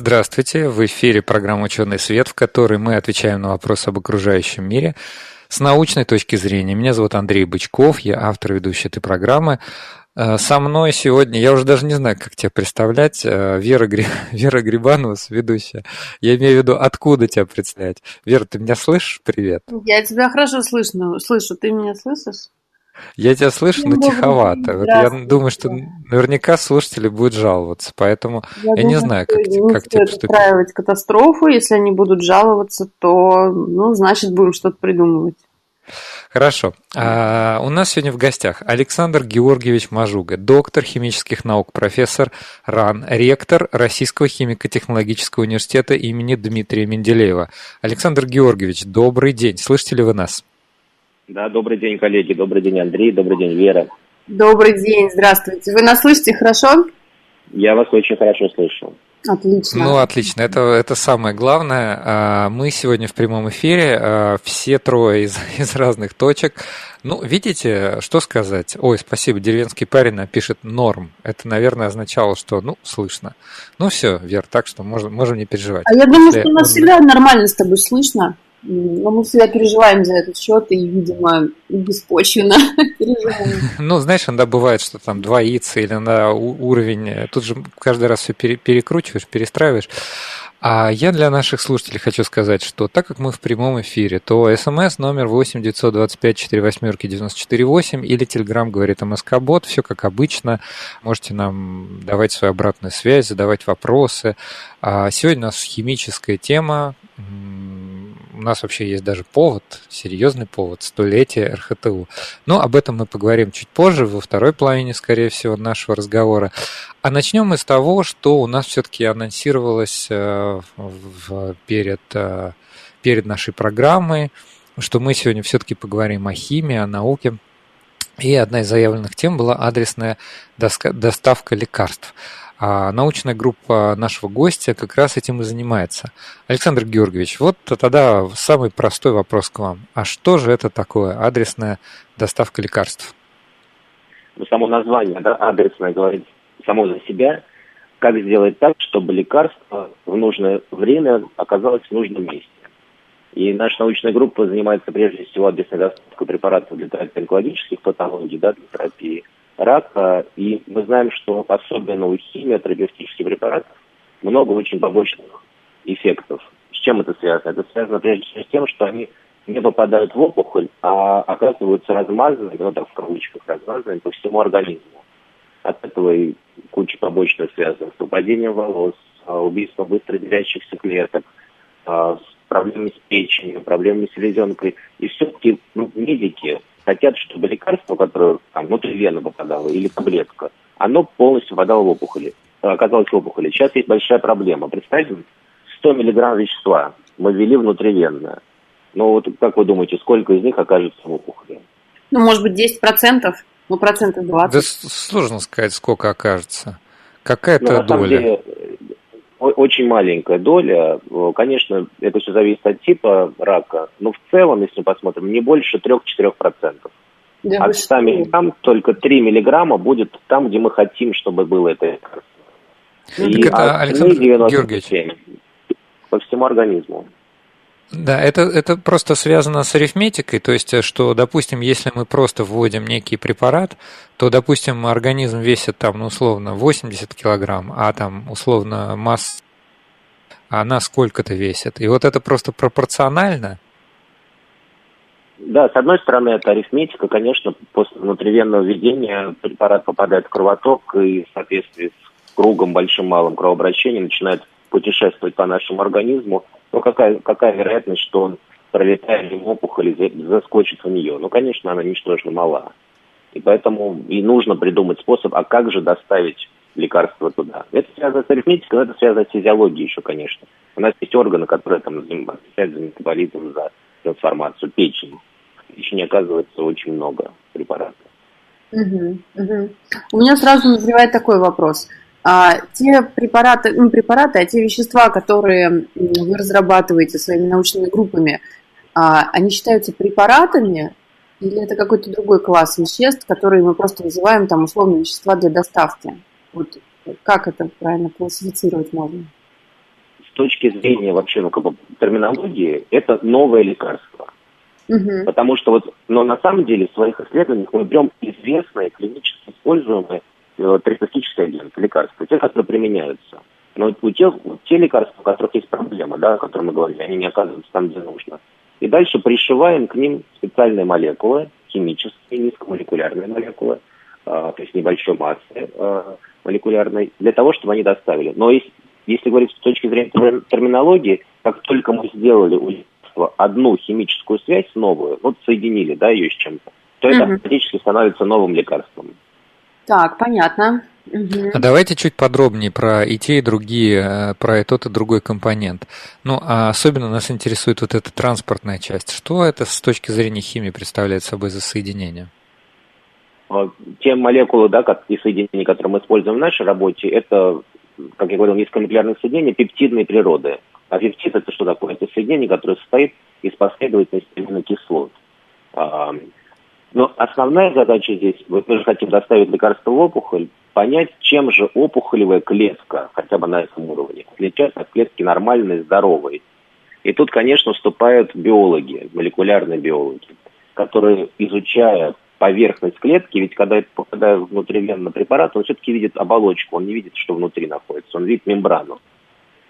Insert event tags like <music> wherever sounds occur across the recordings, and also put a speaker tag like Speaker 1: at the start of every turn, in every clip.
Speaker 1: Здравствуйте, в эфире программа «Ученый свет», в которой мы отвечаем на вопросы об окружающем мире с научной точки зрения. Меня зовут Андрей Бычков, я автор ведущей этой программы. Э, со мной сегодня, я уже даже не знаю, как тебя представлять, э, Вера, Гри... <laughs> Вера Грибанус, ведущая. Я имею в виду, откуда тебя представлять. Вера, ты меня слышишь? Привет.
Speaker 2: Я тебя хорошо слышно, слышу. Ты меня слышишь?
Speaker 1: Я тебя слышу, но тиховато. Вот я думаю, что наверняка слушатели будут жаловаться, поэтому я, я думаю, не знаю, как,
Speaker 2: не
Speaker 1: как тебе поступить.
Speaker 2: устраивать катастрофу, если они будут жаловаться, то, ну, значит, будем что-то придумывать.
Speaker 1: Хорошо. А, у нас сегодня в гостях Александр Георгиевич Мажуга, доктор химических наук, профессор РАН, ректор Российского химико-технологического университета имени Дмитрия Менделеева. Александр Георгиевич, добрый день. Слышите ли вы нас?
Speaker 3: Да, добрый день, коллеги. Добрый день, Андрей. Добрый день, Вера.
Speaker 2: Добрый день, здравствуйте. Вы нас слышите хорошо?
Speaker 3: Я вас очень хорошо слышу.
Speaker 2: Отлично.
Speaker 1: Ну, отлично. Это, это самое главное. А, мы сегодня в прямом эфире, а, все трое из, <laughs> из разных точек. Ну, видите, что сказать? Ой, спасибо, деревенский парень пишет норм. Это, наверное, означало, что, ну, слышно. Ну, все, Вер, так что можем, можем не переживать.
Speaker 2: А я думаю, Если что у нас всегда нормально с тобой слышно. Но мы всегда переживаем за этот счет и, видимо, беспочвенно <laughs> переживаем.
Speaker 1: Ну, знаешь, иногда бывает, что там двоится или на уровень, тут же каждый раз все перекручиваешь, перестраиваешь. А я для наших слушателей хочу сказать, что так как мы в прямом эфире, то смс номер 8 925 48 948 или телеграм говорит МСК-бот, все как обычно. Можете нам давать свою обратную связь, задавать вопросы. А сегодня у нас химическая тема, у нас вообще есть даже повод, серьезный повод, столетие РХТУ. Но об этом мы поговорим чуть позже, во второй половине, скорее всего, нашего разговора. А начнем мы с того, что у нас все-таки анонсировалось э, перед, э, перед нашей программой, что мы сегодня все-таки поговорим о химии, о науке. И одна из заявленных тем была адресная доставка лекарств. А научная группа нашего гостя как раз этим и занимается. Александр Георгиевич, вот тогда самый простой вопрос к вам. А что же это такое адресная доставка лекарств?
Speaker 3: Ну, само название, да, адресное, говорит само за себя. Как сделать так, чтобы лекарство в нужное время оказалось в нужном месте? И наша научная группа занимается прежде всего адресной доставкой препаратов для онкологических патологий, да, для терапии рака. И мы знаем, что особенно у химиотерапевтических препаратов много очень побочных эффектов. С чем это связано? Это связано прежде всего с тем, что они не попадают в опухоль, а оказываются размазанными, ну так в кавычках, размазанными по всему организму. От этого и куча побочных связанных с выпадением волос, а, убийством быстро делящихся клеток, а, с проблемами с печенью, проблемами с селезенкой. И все-таки ну, медики хотят, чтобы лекарство, которое там внутри вены попадало, или таблетка, оно полностью попадало в опухоли, оказалось в опухоли. Сейчас есть большая проблема. Представьте, 100 миллиграмм вещества мы ввели внутривенно. Ну вот как вы думаете, сколько из них окажется в опухоли?
Speaker 2: Ну, может быть, 10 процентов, ну, процентов 20.
Speaker 1: Да сложно сказать, сколько окажется. Какая-то ну, доля? Деле,
Speaker 3: очень маленькая доля. Конечно, это все зависит от типа рака, но в целом, если мы посмотрим, не больше 3-4%. Да, от 100 миллиграмм только 3 миллиграмма будет там, где мы хотим, чтобы было это лекарство.
Speaker 1: Ну, И это, Александр Георгиевич,
Speaker 3: по всему организму.
Speaker 1: Да, это, это просто связано с арифметикой, то есть, что, допустим, если мы просто вводим некий препарат, то, допустим, организм весит там, ну, условно, 80 килограмм, а там, условно, масса, она сколько-то весит. И вот это просто пропорционально.
Speaker 3: Да, с одной стороны, это арифметика, конечно, после внутривенного введения препарат попадает в кровоток и в соответствии с кругом большим-малым кровообращения начинает путешествовать по нашему организму, ну какая, какая вероятность, что он, пролетая мимо опухоли, заскочит в нее? Ну, конечно, она ничтожно мала. И поэтому и нужно придумать способ, а как же доставить лекарство туда. Это связано с арифметикой, но это связано с физиологией еще, конечно. У нас есть органы, которые там отвечают за метаболизм, за трансформацию, печень. В печени оказывается очень много препаратов.
Speaker 2: Угу, угу. У меня сразу назревает такой вопрос. А, те препараты, ну, препараты, а те вещества, которые вы разрабатываете своими научными группами, а, они считаются препаратами или это какой-то другой класс веществ, которые мы просто называем там условно вещества для доставки? Вот как это правильно классифицировать можно?
Speaker 3: С точки зрения вообще ну, как бы, терминологии, это новое лекарство. Угу. Потому что вот, но на самом деле в своих исследованиях мы берем известные клинически используемые э, терапевтические агенты, лекарства, те, которые применяются. Но у тех, те лекарства, у которых есть проблема, да, о которых мы говорили, они не оказываются там, где нужно. И дальше пришиваем к ним специальные молекулы, химические, низкомолекулярные молекулы, э, то есть небольшой массы э, молекулярной, для того, чтобы они доставили. Но если, если говорить с точки зрения терминологии, как только мы сделали у лекарства одну химическую связь новую, вот соединили да, ее с чем-то, то это автоматически становится новым лекарством.
Speaker 2: Так, понятно.
Speaker 1: Угу. А давайте чуть подробнее про и те, и другие, э, про и тот, и другой компонент. Ну, а особенно нас интересует вот эта транспортная часть. Что это с точки зрения химии представляет собой за соединение?
Speaker 3: А, те молекулы, да, и соединения, которые мы используем в нашей работе, это, как я говорил, низкомолекулярные соединения пептидной природы. А пептид это что такое? Это соединение, которое состоит из последовательности аминокислот. Но основная задача здесь, мы тоже хотим доставить лекарство в опухоль, понять, чем же опухолевая клетка, хотя бы на этом уровне, отличается от клетки нормальной, здоровой. И тут, конечно, вступают биологи, молекулярные биологи, которые, изучая поверхность клетки, ведь когда это попадает внутривенно препарат, он все-таки видит оболочку, он не видит, что внутри находится, он видит мембрану.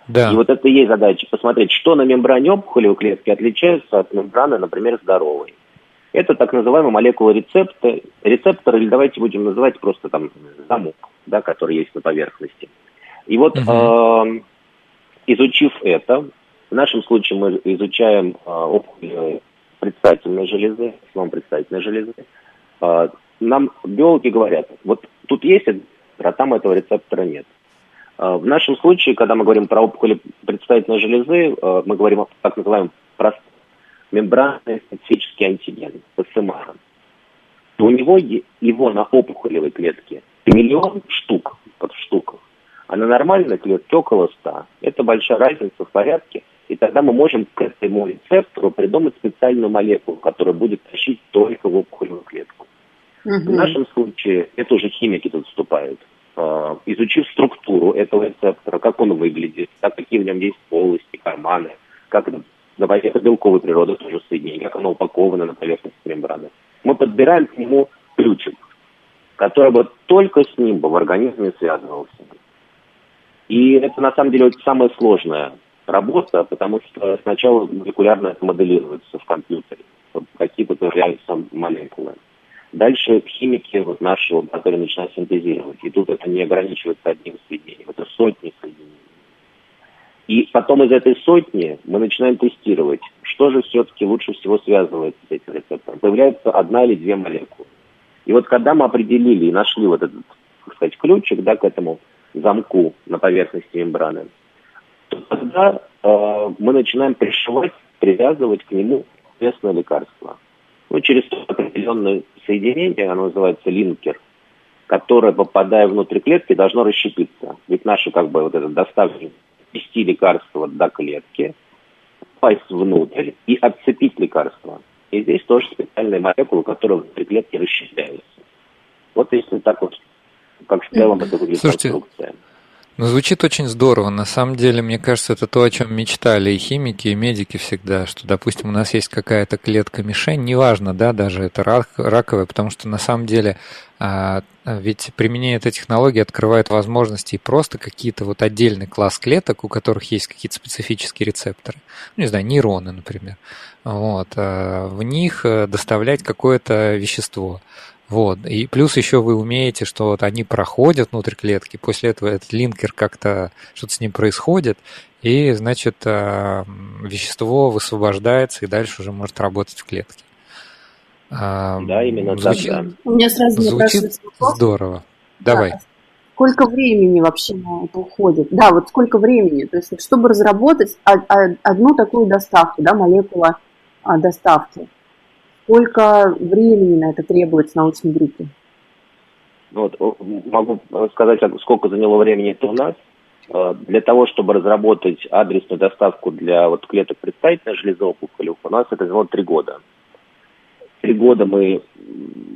Speaker 3: Да. И вот это и есть задача, посмотреть, что на мембране опухолевой клетки отличается от мембраны, например, здоровой. Это так называемая молекула рецепта, рецептор, или давайте будем называть просто там замок, да, который есть на поверхности. И вот угу. э, изучив это, в нашем случае мы изучаем э, опухоль предстательной железы, основном предстательной железы, э, нам биологи говорят, вот тут есть а там этого рецептора нет. В нашем случае, когда мы говорим про опухоли предстательной железы, мы говорим о так называемом простом мембранный специфический антиген, ПСМА. У него его на опухолевой клетке миллион штук, под штуках, а на нормальной клетке около ста. Это большая разница в порядке. И тогда мы можем к этому рецептору придумать специальную молекулу, которая будет тащить только в опухолевую клетку. Угу. В нашем случае это уже химики тут вступают. А, изучив структуру этого рецептора, как он выглядит, да, какие в нем есть полости, карманы, как давайте это белковой природы тоже соединение, как оно упаковано на поверхности мембраны. Мы подбираем к нему ключик, который бы только с ним бы в организме связывался. И это на самом деле самая сложная работа, потому что сначала молекулярно это моделируется в компьютере, вот какие появляются молекулы. Дальше химики вот наши лаборатории начинают синтезировать. И тут это не ограничивается одним соединением, это сотни соединений. И потом из этой сотни мы начинаем тестировать, что же все-таки лучше всего связывает с этим рецептором. Появляется одна или две молекулы. И вот когда мы определили и нашли вот этот, так сказать, ключик да, к этому замку на поверхности мембраны, то тогда э, мы начинаем пришивать, привязывать к нему известное лекарство. Ну, через определенное соединение, оно называется линкер, которое, попадая внутрь клетки, должно расщепиться. Ведь наши, как бы, вот этот доставки ввести лекарство до клетки, попасть внутрь и отцепить лекарство. И здесь тоже специальные молекулы, которые внутри клетки расщепляются. Вот если так вот, как в целом это выглядит Слушайте, конструкция.
Speaker 1: Ну, звучит очень здорово. На самом деле, мне кажется, это то, о чем мечтали и химики, и медики всегда, что, допустим, у нас есть какая-то клетка-мишень, неважно, да, даже это рак, раковая, потому что на самом деле а, ведь применение этой технологии открывает возможности и просто какие-то вот отдельный класс клеток, у которых есть какие-то специфические рецепторы, ну, не знаю, нейроны, например, вот, а, в них э, доставлять какое-то вещество. Вот. И плюс еще вы умеете, что вот они проходят внутрь клетки, после этого этот линкер как-то, что-то с ним происходит, и, значит, а, вещество высвобождается и дальше уже может работать в клетке.
Speaker 3: А, да, именно звучит, так, да.
Speaker 2: У меня сразу
Speaker 1: звучит здорово. Давай. Да.
Speaker 2: Сколько времени вообще на это уходит? Да, вот сколько времени? То есть, чтобы разработать одну такую доставку, да, молекула доставки. Сколько времени на это требуется научной группе?
Speaker 3: Ну вот, могу сказать, сколько заняло времени это у нас. Э, для того, чтобы разработать адресную доставку для вот клеток представительной железоопухоли, у нас это заняло три года. Три года мы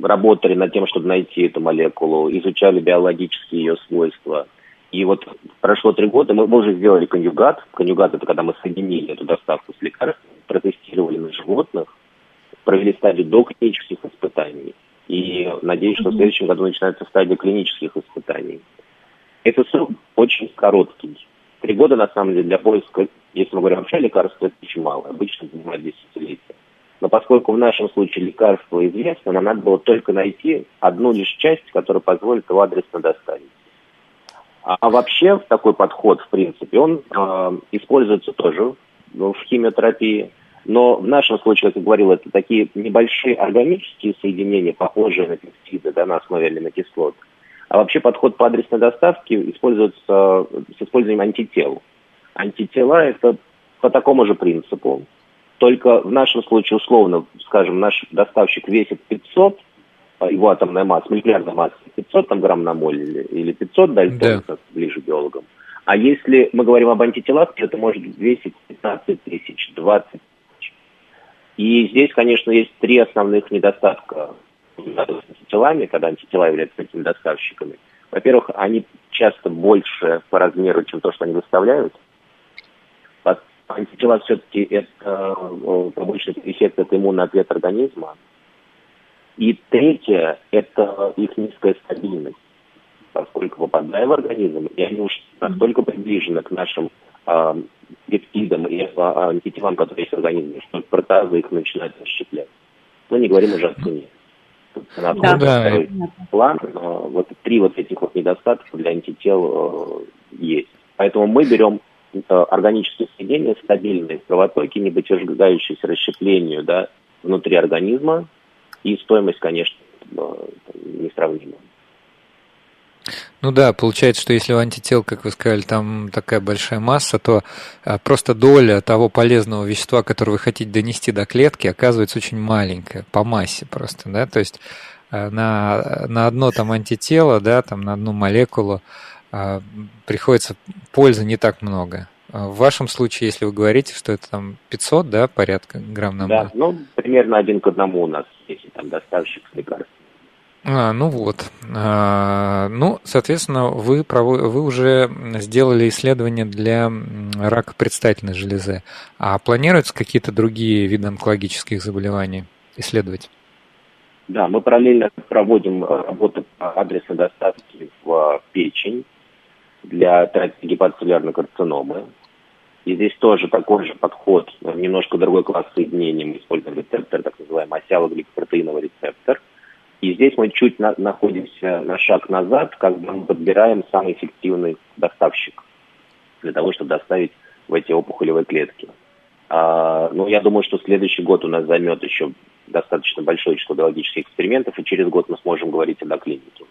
Speaker 3: работали над тем, чтобы найти эту молекулу, изучали биологические ее свойства. И вот прошло три года, мы, мы уже сделали конъюгат. Конъюгат – это когда мы соединили эту доставку с лекарством, протестировали на животных, провели стадию доклинических испытаний. И надеюсь, что в следующем году начинается стадия клинических испытаний. Это срок очень короткий. Три года, на самом деле, для поиска, если мы говорим вообще о лекарстве, это очень мало. Обычно занимает десятилетия. Но поскольку в нашем случае лекарство известно, нам надо было только найти одну лишь часть, которая позволит его адресно доставить. А вообще такой подход, в принципе, он э, используется тоже в химиотерапии. Но в нашем случае, как я говорил, это такие небольшие органические соединения, похожие на пептиды, да, на основе аминокислот. А вообще подход по адресной доставке используется с использованием антител. Антитела – это по такому же принципу. Только в нашем случае, условно, скажем, наш доставщик весит 500, а его атомная масса, молекулярная масса 500 там, грамм на моль или, или 500 дальтон, да. ближе биологам. А если мы говорим об антителах, то это может весить 15 тысяч, 20 тысяч. И здесь, конечно, есть три основных недостатка с антителами, когда антитела являются такими доставщиками. Во-первых, они часто больше по размеру, чем то, что они выставляют. Антитела все-таки это э, побочный эффект, это иммунный ответ организма. И третье – это их низкая стабильность, поскольку попадая в организм, и они уж настолько приближены к нашим э, пептидам и антителам, которые есть в организме, что протазы их начинают расщеплять. Мы не говорим уже о цене. Она да. второй план, но вот три вот этих вот недостатка для антител э, есть. Поэтому мы берем э, органические соединения, стабильные в кровотоке, не подвергающиеся расщеплению да, внутри организма, и стоимость, конечно, э, несравнима.
Speaker 1: Ну да, получается, что если у антител, как вы сказали, там такая большая масса, то э, просто доля того полезного вещества, которое вы хотите донести до клетки, оказывается очень маленькая по массе просто, да, то есть э, на, на одно там антитело, да, там на одну молекулу приходится пользы не так много. А в вашем случае, если вы говорите, что это там 500, да, порядка грамм на
Speaker 3: Да, ну, примерно один к одному у нас, если там доставщик с лекарств.
Speaker 1: А, ну вот. А, ну, соответственно, вы, вы уже сделали исследование для рака предстательной железы. А планируются какие-то другие виды онкологических заболеваний исследовать?
Speaker 3: Да, мы параллельно проводим работу по адресной доставке в печень для гепатоцеллярной карциномы. И здесь тоже такой же подход, немножко другой класс соединений. Мы используем рецептор, так называемый осяло-гликопротеиновый рецептор. И здесь мы чуть на, находимся на шаг назад, когда мы подбираем самый эффективный доставщик для того, чтобы доставить в эти опухолевые клетки. А, ну, я думаю, что следующий год у нас займет еще достаточно большое число биологических экспериментов, и через год мы сможем говорить о доклинике.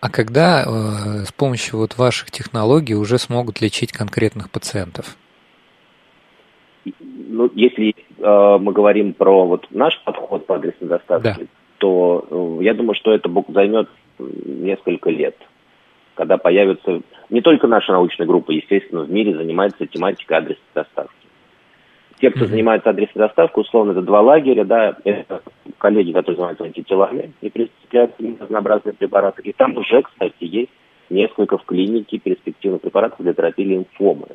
Speaker 1: А когда э, с помощью вот ваших технологий уже смогут лечить конкретных пациентов?
Speaker 3: Ну, если э, мы говорим про вот наш подход по адресной доставке, да. То э, я думаю, что это займет несколько лет, когда появится не только наша научная группа, естественно, в мире занимается тематикой адресной доставки. Те, кто mm-hmm. занимается адресной доставкой, условно, это два лагеря, да, это коллеги, которые занимаются антителами и прицепляют разнообразные препараты. И там уже, кстати, есть несколько в клинике перспективных препаратов для терапии лимфомы.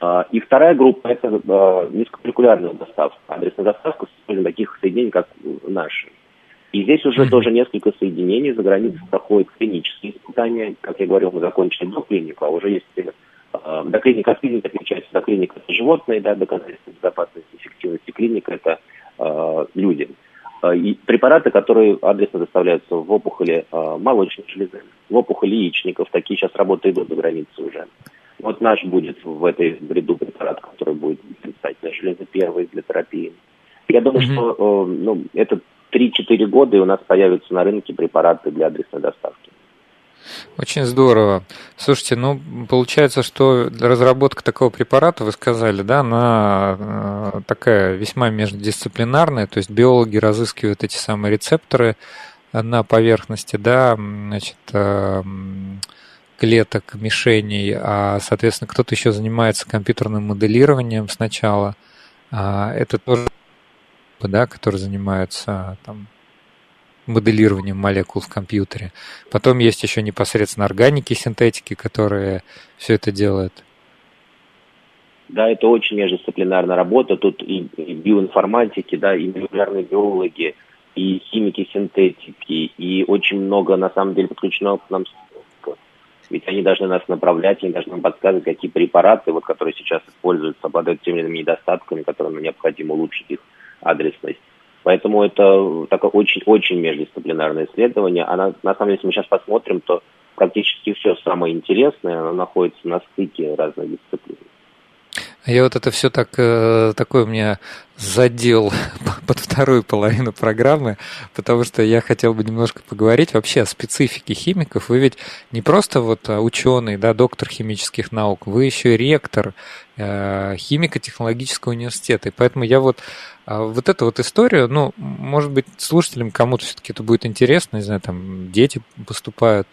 Speaker 3: А, и вторая группа – это а, низкомолекулярная доставка, адресная доставка с использованием таких соединений, как наши. И здесь уже mm-hmm. тоже несколько соединений за границей проходят клинические испытания. Как я говорил, мы закончили до клинику, а уже есть Э, до клиника от клиники отличается. До клиника это животные, да, доказательства безопасности, эффективности клиника это э, люди. Э, и препараты, которые адресно доставляются в опухоли э, молочной железы, в опухоли яичников, такие сейчас работы идут за границей уже. Вот наш будет в этой бреду препарат, который будет предстательная железа первый для терапии. Я думаю, mm-hmm. что э, ну, это 3-4 года, и у нас появятся на рынке препараты для адресной доставки.
Speaker 1: Очень здорово. Слушайте, ну, получается, что разработка такого препарата, вы сказали, да, она э, такая весьма междисциплинарная, то есть биологи разыскивают эти самые рецепторы на поверхности, да, значит, э, клеток, мишеней, а, соответственно, кто-то еще занимается компьютерным моделированием сначала. А, это тоже, да, который занимается там, моделированием молекул в компьютере. Потом есть еще непосредственно органики, синтетики, которые все это делают.
Speaker 3: Да, это очень междисциплинарная работа. Тут и, и биоинформатики, да, и молекулярные биологи, и химики синтетики, и очень много, на самом деле, подключено к нам ведь они должны нас направлять, они должны нам подсказывать, какие препараты, вот, которые сейчас используются, обладают теми недостатками, которым необходимо улучшить их адресность. Поэтому это такое очень-очень междисциплинарное исследование. Она, на самом деле, если мы сейчас посмотрим, то практически все самое интересное, оно находится на стыке разных дисциплин.
Speaker 1: Я вот это все так, э, такой у меня задел <laughs> под вторую половину программы, потому что я хотел бы немножко поговорить вообще о специфике химиков. Вы ведь не просто вот а, ученый, да, доктор химических наук, вы еще и ректор э, химико-технологического университета. И поэтому я вот а, вот эту вот историю, ну, может быть, слушателям кому-то все-таки это будет интересно, не знаю, там дети поступают,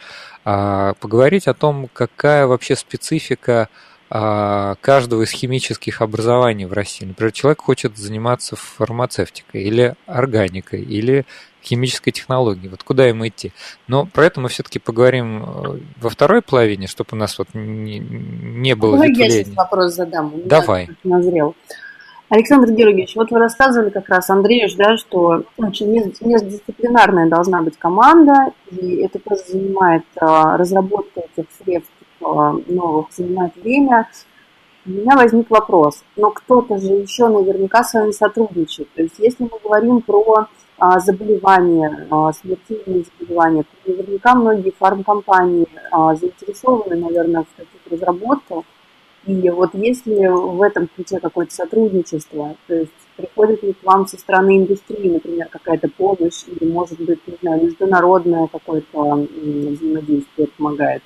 Speaker 1: а, поговорить о том, какая вообще специфика каждого из химических образований в России. Например, человек хочет заниматься фармацевтикой или органикой, или химической технологией. Вот куда ему идти? Но про это мы все-таки поговорим э, во второй половине, чтобы у нас вот не, не было
Speaker 2: Давай ветвления. я сейчас вопрос задам.
Speaker 1: Давай.
Speaker 2: Назрел. Александр Георгиевич, вот вы рассказывали как раз, Андреевич, да, что очень междисциплинарная должна быть команда, и это тоже занимает а, разработка этих средств новых занимает время. У меня возник вопрос, но кто-то же еще наверняка с вами сотрудничает. То есть если мы говорим про а, заболевания, а, смертельные заболевания, то наверняка многие фармкомпании а, заинтересованы, наверное, в таких разработках. И вот если в этом ключе какое-то сотрудничество, то есть приходит ли к вам со стороны индустрии, например, какая-то помощь, или, может быть, не знаю, международное какое-то взаимодействие помогает?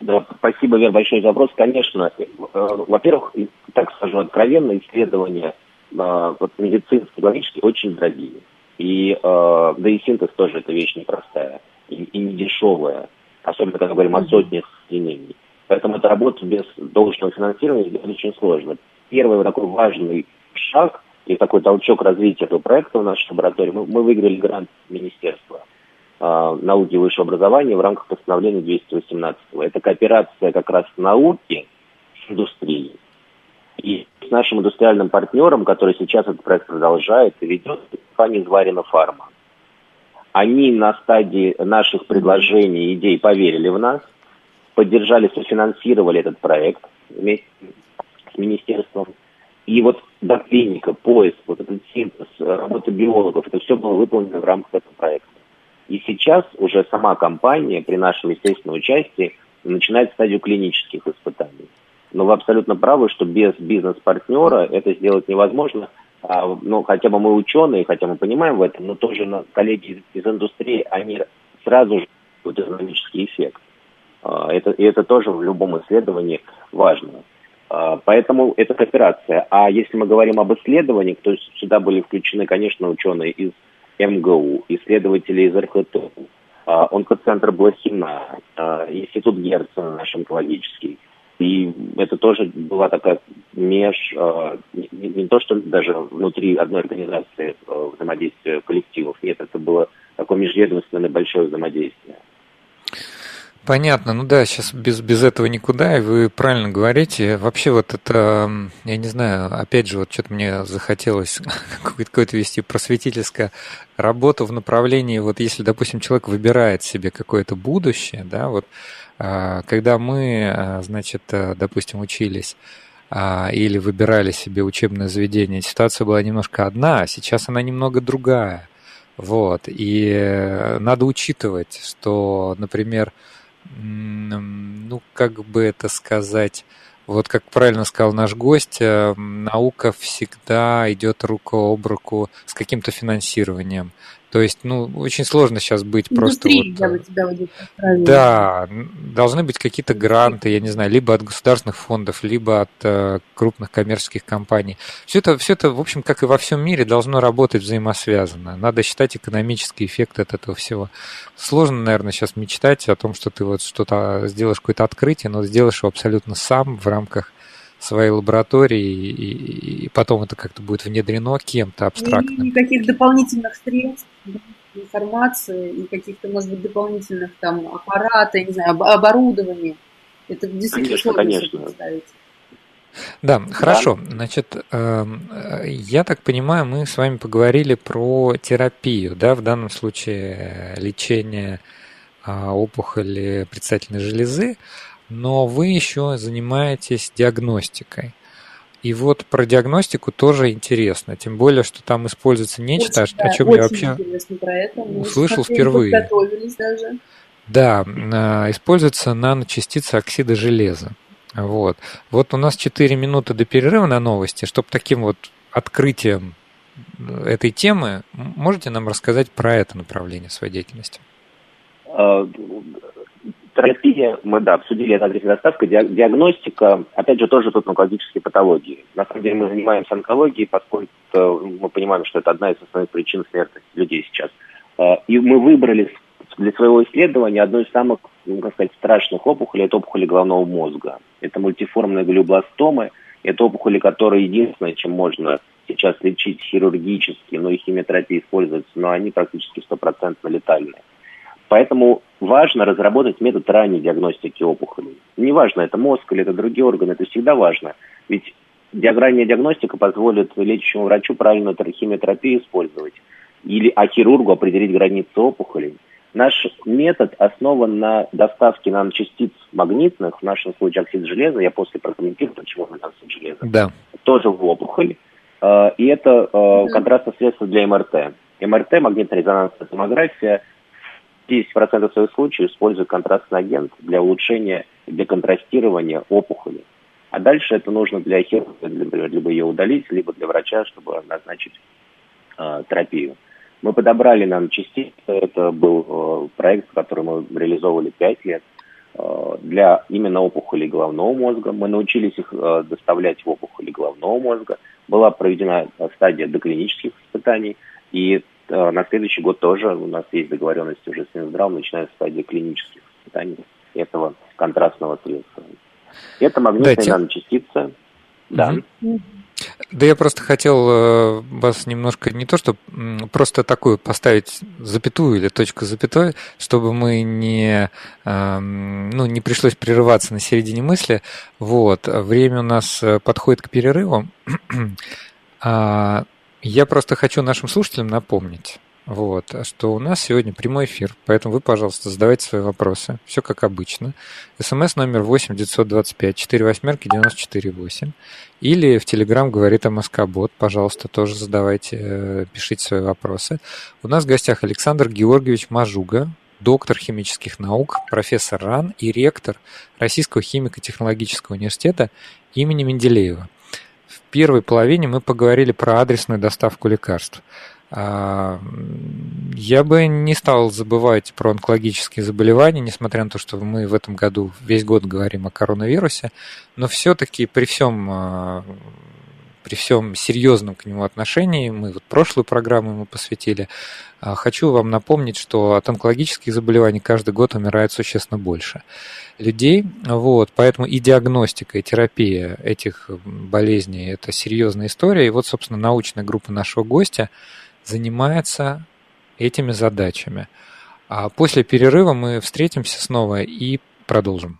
Speaker 3: Да, спасибо, Вер, большой вопрос. Конечно, э, во-первых, так скажу откровенно, исследования э, вот, медицинские, логические очень дорогие. И, э, да и синтез тоже это вещь непростая и, и не дешевая, особенно когда говорим о сотнях соединений. Поэтому эта работа без должного финансирования очень сложно. Первый такой важный шаг и такой толчок развития этого проекта в нашей лаборатории, мы, мы выиграли грант министерства науки и высшего образования в рамках постановления 218. Это кооперация как раз науки с индустрией. И с нашим индустриальным партнером, который сейчас этот проект продолжает и ведет, компания «Зварина Фарма». Они на стадии наших предложений идей поверили в нас, поддержали, софинансировали этот проект вместе с министерством. И вот до клиника, поиск, вот этот синтез, работа биологов, это все было выполнено в рамках этого проекта. И сейчас уже сама компания при нашем естественном участии начинает стадию клинических испытаний. Но вы абсолютно правы, что без бизнес-партнера это сделать невозможно. А, ну, хотя бы мы ученые, хотя мы понимаем в этом, но тоже коллеги из, из индустрии, они сразу же экономический эффект. А, это, и это тоже в любом исследовании важно. А, поэтому это кооперация. А если мы говорим об исследованиях, то сюда были включены, конечно, ученые из МГУ, исследователи из РХТУ, а, онкоцентр Блохина, а, институт Герцена наш онкологический. И это тоже была такая меж, а, не, то что даже внутри одной организации взаимодействия коллективов, нет, это было такое межведомственное большое взаимодействие.
Speaker 1: Понятно, ну да, сейчас без, без этого никуда, и вы правильно говорите. Вообще вот это, я не знаю, опять же, вот что-то мне захотелось <laughs> какое-то вести просветительская работу в направлении, вот если, допустим, человек выбирает себе какое-то будущее, да, вот а, когда мы, а, значит, э, допустим, учились а, или выбирали себе учебное заведение, ситуация была немножко одна, а сейчас она немного другая. Вот, и э, надо учитывать, что, например, ну, как бы это сказать, вот как правильно сказал наш гость, э, наука всегда идет рука об руку с каким-то финансированием. То есть, ну, очень сложно сейчас быть просто вот... Тебя вот да, должны быть какие-то гранты, я не знаю, либо от государственных фондов, либо от э, крупных коммерческих компаний. Все это, все это, в общем, как и во всем мире, должно работать взаимосвязанно. Надо считать экономический эффект от этого всего. Сложно, наверное, сейчас мечтать о том, что ты вот что-то сделаешь, какое-то открытие, но сделаешь его абсолютно сам в рамках своей лаборатории, и, и потом это как-то будет внедрено кем-то абстрактным.
Speaker 2: И никаких дополнительных средств, информации, и каких-то, может быть, дополнительных там аппарата, я не знаю, оборудования. Это действительно конечно, сложно конечно. представить.
Speaker 1: Да, хорошо. Значит, эм, я так понимаю, мы с вами поговорили про терапию, да, в данном случае лечение а, опухоли предстательной железы но вы еще занимаетесь диагностикой. И вот про диагностику тоже интересно, тем более, что там используется нечто, очень, о чем я вообще услышал впервые. Даже. Да, а, используется наночастица оксида железа. Вот. вот у нас 4 минуты до перерыва на новости, чтобы таким вот открытием этой темы, можете нам рассказать про это направление своей деятельности?
Speaker 3: Терапия, мы, да, обсудили это адрес доставка, диагностика, опять же, тоже тут онкологические патологии. На самом деле мы занимаемся онкологией, поскольку мы понимаем, что это одна из основных причин смерти людей сейчас. Э, и мы выбрали для своего исследования одну из самых, ну, как сказать, страшных опухолей, это опухоли головного мозга. Это мультиформные глиобластомы, это опухоли, которые единственное, чем можно сейчас лечить хирургически, но и химиотерапия используется, но они практически стопроцентно летальные. Поэтому важно разработать метод ранней диагностики опухолей. Неважно, это мозг или это другие органы, это всегда важно. Ведь ранняя диагностика позволит лечащему врачу правильную химиотерапию использовать. Или а хирургу определить границы опухолей. Наш метод основан на доставке наночастиц магнитных, в нашем случае оксид железа, я после прокомментирую, почему это оксид железа, да. тоже в опухоль. Э, и это э, контрастное средство для МРТ. МРТ, магнитно-резонансная томография, 10% своих случаев используют контрастный агент для улучшения, для контрастирования опухоли. А дальше это нужно для хирурга, например, либо ее удалить, либо для врача, чтобы назначить э, терапию. Мы подобрали наночастицы, это был э, проект, который мы реализовывали 5 лет, э, для именно опухолей головного мозга. Мы научились их э, доставлять в опухоли головного мозга. Была проведена стадия доклинических испытаний, и на следующий год тоже у нас есть договоренность уже с Минздравом, начиная с стадии клинических испытаний этого контрастного средства. Это магнитная да, наночастица.
Speaker 1: Да. Да я просто хотел э, вас немножко не то, что просто такую поставить запятую или точку запятой, чтобы мы не, эм, ну, не пришлось прерываться на середине мысли. Вот. Время у нас э, подходит к перерыву. <clears throat> Я просто хочу нашим слушателям напомнить, вот, что у нас сегодня прямой эфир, поэтому вы, пожалуйста, задавайте свои вопросы. Все как обычно. СМС номер 8 925 4 восьмерки 94 8. Или в Телеграм говорит о Москобот. Пожалуйста, тоже задавайте, э, пишите свои вопросы. У нас в гостях Александр Георгиевич Мажуга, доктор химических наук, профессор РАН и ректор Российского химико-технологического университета имени Менделеева первой половине мы поговорили про адресную доставку лекарств. А, я бы не стал забывать про онкологические заболевания, несмотря на то, что мы в этом году весь год говорим о коронавирусе, но все-таки при всем а, при всем серьезном к нему отношении, мы вот прошлую программу ему посвятили, а, хочу вам напомнить, что от онкологических заболеваний каждый год умирает существенно больше людей. Вот, поэтому и диагностика, и терапия этих болезней – это серьезная история. И вот, собственно, научная группа нашего гостя занимается этими задачами. А после перерыва мы встретимся снова и продолжим.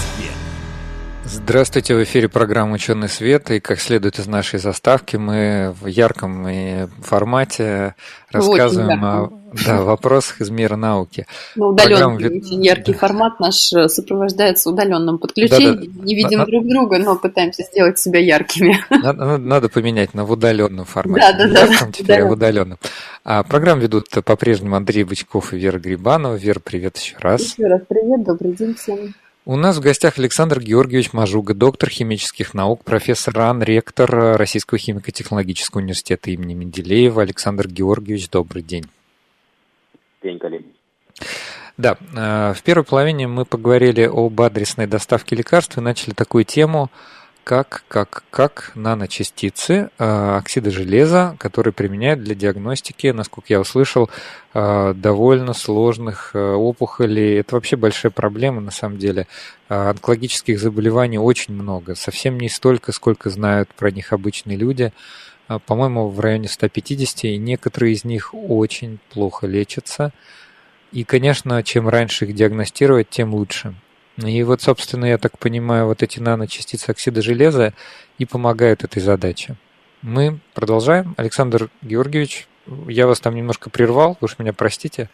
Speaker 1: Здравствуйте, в эфире программа «Ученый свет», и как следует из нашей заставки, мы в ярком формате рассказываем о да, вопросах из мира науки.
Speaker 2: Ну, удаленный, Программа... очень яркий формат наш э, сопровождается удаленным подключением. Да, да. Не видим на... друг друга, но пытаемся сделать себя яркими.
Speaker 1: Надо, надо поменять на в удаленном формате. Да, да, да. Ярком, теперь да. в удаленном. А программу ведут по-прежнему Андрей Бычков и Вера Грибанова. Вера, привет еще раз.
Speaker 2: Еще раз привет, добрый день всем.
Speaker 1: У нас в гостях Александр Георгиевич Мажуга, доктор химических наук, профессор РАН, ректор Российского химико-технологического университета имени Менделеева. Александр Георгиевич, добрый день.
Speaker 3: День, коллеги.
Speaker 1: Да, э, в первой половине мы поговорили об адресной доставке лекарств и начали такую тему, как, как, как наночастицы э, оксида железа, которые применяют для диагностики, насколько я услышал, э, довольно сложных э, опухолей. Это вообще большая проблема на самом деле. Онкологических заболеваний очень много, совсем не столько, сколько знают про них обычные люди. По-моему, в районе 150, и некоторые из них очень плохо лечатся. И, конечно, чем раньше их диагностировать, тем лучше. И вот, собственно, я так понимаю, вот эти наночастицы оксида железа и помогают этой задаче. Мы продолжаем. Александр Георгиевич, я вас там немножко прервал, вы уж меня простите.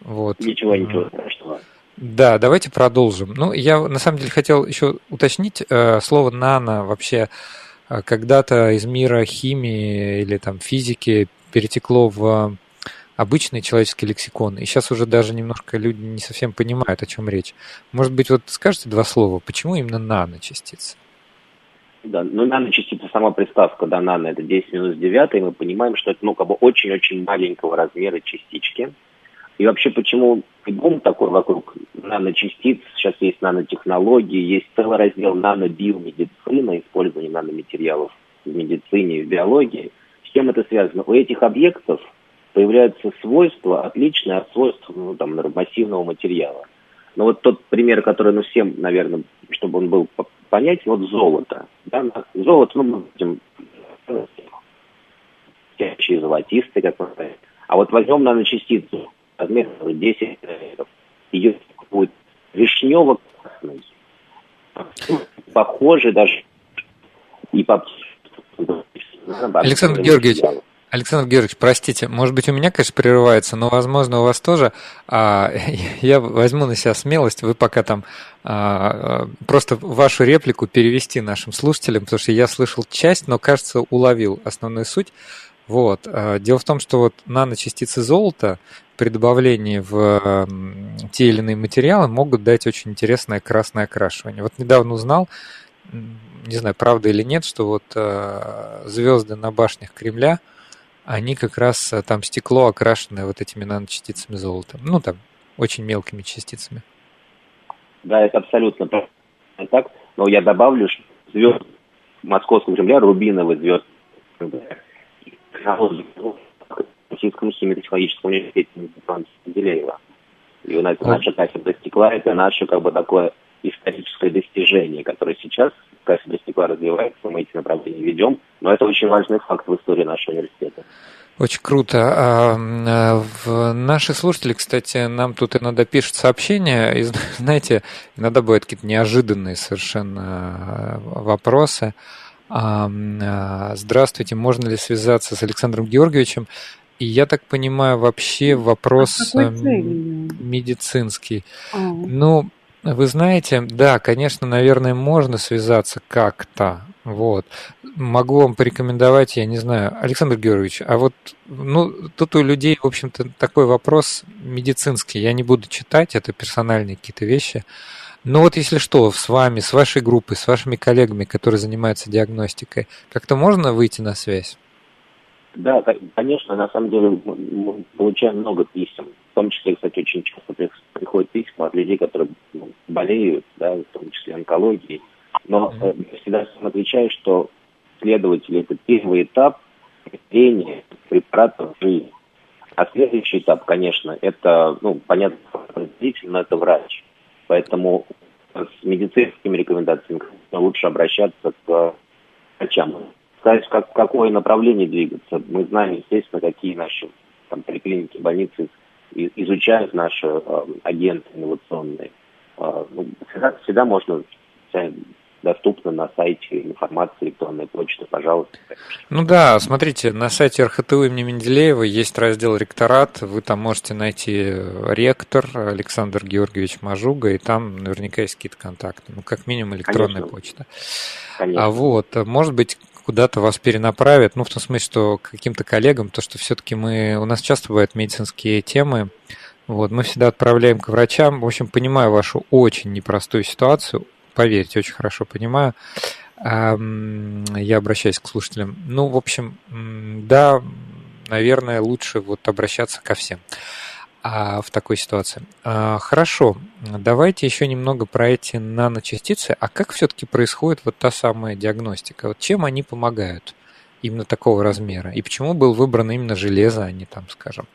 Speaker 1: Вот.
Speaker 3: Ничего, ничего страшного.
Speaker 1: Да, давайте продолжим. Ну, я на самом деле хотел еще уточнить э, слово нано вообще э, когда-то из мира химии или там физики перетекло в обычный человеческий лексикон. И сейчас уже даже немножко люди не совсем понимают, о чем речь. Может быть, вот скажете два слова, почему именно наночастицы?
Speaker 3: Да, ну наночастица, сама приставка, да, нано это 10 минус 9, и мы понимаем, что это, ну, как бы очень-очень маленького размера частички. И вообще, почему бум такой вокруг наночастиц, сейчас есть нанотехнологии, есть целый раздел нанобиомедицины, использование наноматериалов в медицине и в биологии. С чем это связано? У этих объектов появляются свойства, отличные от свойств ну, там, массивного материала. Но вот тот пример, который, ну, всем, наверное, чтобы он был понять, вот золото. Да? Золото, ну, мы видим тящие золотистые, как говорим. А вот возьмем наночастицу, размер 10 миллиметров, ее будет вишнево-красный, похожий даже и по
Speaker 1: Александр Георгиевич, Александр Георгиевич, простите, может быть, у меня, конечно, прерывается, но, возможно, у вас тоже. А, <laughs> я возьму на себя смелость, вы пока там а, просто вашу реплику перевести нашим слушателям, потому что я слышал часть, но, кажется, уловил основную суть. Вот. А, дело в том, что вот наночастицы золота при добавлении в те или иные материалы могут дать очень интересное красное окрашивание. Вот недавно узнал, не знаю, правда или нет, что вот а, звезды на башнях Кремля – они как раз э, там стекло окрашенное вот этими наночастицами золота. Ну, там, очень мелкими частицами.
Speaker 3: Да, это абсолютно так. Но я добавлю, что звезд Московского Кремля, рубиновый звезд Российском химико-технологическом университете Менделеева. И у нас наша кафедра стекла, это наше как бы такое историческое достижение, которое сейчас кафедра стекла развивается, мы эти направления ведем, но это очень важный факт в истории нашего университета.
Speaker 1: Очень круто. А, а, наши слушатели, кстати, нам тут иногда пишут сообщения, и, <laughs> знаете, иногда бывают какие-то неожиданные совершенно вопросы. А, здравствуйте, можно ли связаться с Александром Георгиевичем? И я так понимаю, вообще вопрос а медицинский. А. Ну, вы знаете, да, конечно, наверное, можно связаться как-то. Вот. Могу вам порекомендовать, я не знаю, Александр Георгиевич, а вот ну, тут у людей, в общем-то, такой вопрос медицинский. Я не буду читать, это персональные какие-то вещи. Но вот если что, с вами, с вашей группой, с вашими коллегами, которые занимаются диагностикой, как-то можно выйти на связь?
Speaker 3: Да, конечно, на самом деле мы получаем много писем. В том числе, кстати, очень часто приходят письма от людей, которые ну, болеют, да, в том числе онкологией. Но я всегда сам отвечаю, что следователи это первый этап внедрения препаратов в жизнь. А следующий этап, конечно, это, ну, понятно, но это врач. Поэтому с медицинскими рекомендациями лучше обращаться к врачам сказать, как, какое направление двигаться. Мы знаем, естественно, какие наши там, поликлиники, больницы изучают наши э, агенты инновационные. Э, ну, всегда, всегда можно доступна на сайте информация электронная почта, пожалуйста.
Speaker 1: Ну да, смотрите, на сайте РХТУ имени Менделеева есть раздел «Ректорат», вы там можете найти ректор Александр Георгиевич Мажуга, и там наверняка есть какие-то контакты, ну как минимум электронная Конечно. почта. Конечно. А вот, может быть, куда-то вас перенаправят, ну в том смысле, что каким-то коллегам, то что все-таки мы, у нас часто бывают медицинские темы, вот, мы всегда отправляем к врачам. В общем, понимаю вашу очень непростую ситуацию поверьте, очень хорошо понимаю. Я обращаюсь к слушателям. Ну, в общем, да, наверное, лучше вот обращаться ко всем а, в такой ситуации. А, хорошо, давайте еще немного про эти наночастицы. А как все-таки происходит вот та самая диагностика? Вот чем они помогают именно такого размера? И почему был выбран именно железо, а не там, скажем,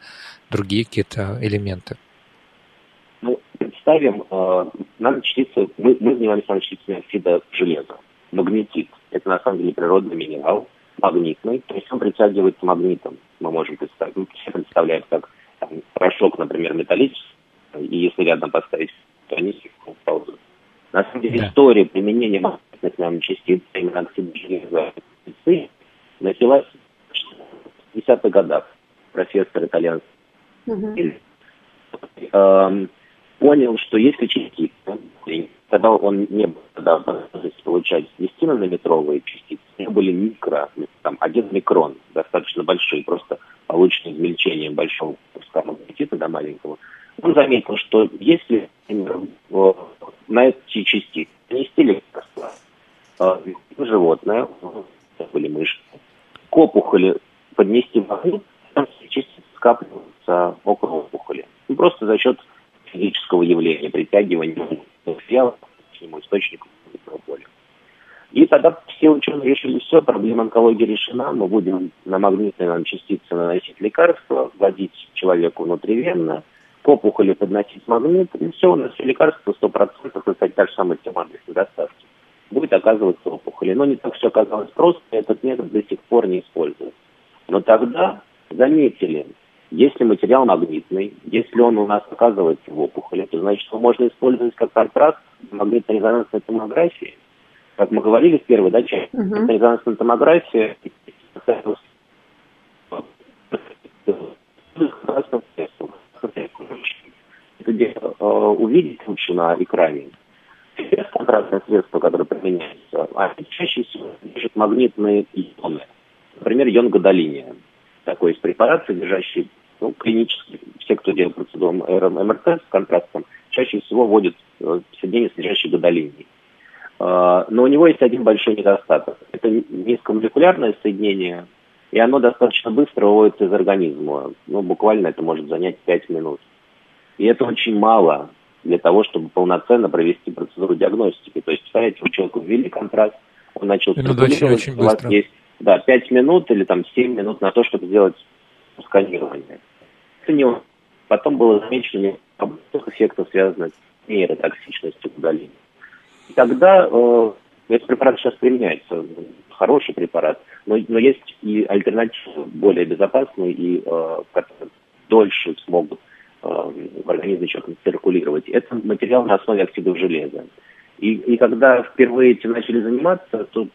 Speaker 1: другие какие-то элементы?
Speaker 3: ставим э, наночастицы, мы, мы занимались наночастицами оксида железа, магнетит. Это на самом деле природный минерал, магнитный, то есть он притягивается магнитом. Мы можем представить, ну, все представляют, как там, порошок, например, металлический, и если рядом поставить, то они ползают. На самом деле да. история применения магнитных наночастиц, именно железа, началась в 50-х годах. Профессор итальянский. Угу. Понял, что если частицы, тогда он не был тогда возможности получать 10-нанометровые частицы, они были микро, там, один микрон, достаточно большие, просто полученные измельчением большого куска магнетита до маленького, он заметил, что если, например, на эти частицы нанести лекарство, э, животное, были мыши, к опухоли поднести воды, там частицы скапливаются около опухоли. Ну, просто за счет физического явления, притягивания материала к нему источнику поля. И тогда все ученые решили, все, проблема онкологии решена, мы будем на магнитные наночастицы наносить лекарства, вводить человеку внутривенно, к опухоли подносить магнит, и все, у нас все лекарства 100%, кстати, та же самая тема адресной доставки, будет оказываться опухоли. Но не так все оказалось просто, этот метод до сих пор не используется. Но тогда заметили, если материал магнитный, если он у нас оказывается в опухоли, то значит его можно использовать как контраст магнитно-резонансной томографии. Как мы говорили в первой да, части, uh-huh. магнитно-резонансная томография где э, увидеть лучше на экране контрастное средство, которое применяется, а чаще всего содержит магнитные ионы. Например, ион гадолиния такой есть препарат, содержащий ну, клинически, все, кто делает процедуру МРТ с контрастом, чаще всего вводят э, соединение, содержащее гадолиний. Э, но у него есть один большой недостаток. Это низкомолекулярное соединение, и оно достаточно быстро выводится из организма. Ну, буквально это может занять 5 минут. И это очень мало для того, чтобы полноценно провести процедуру диагностики. То есть, представляете, у человека ввели контраст, он начал
Speaker 1: очень, очень у вас
Speaker 3: есть да, 5 минут или там 7 минут на то, чтобы сделать сканирование. Не Потом было замечено несколько эффектов, связанных с нейротоксичностью удаления. И тогда э, этот препарат сейчас применяется, хороший препарат, но, но есть и альтернативы более безопасные и э, которые дольше смогут э, в организме человека циркулировать. Это материал на основе оксидов железа. И, и когда впервые этим начали заниматься, то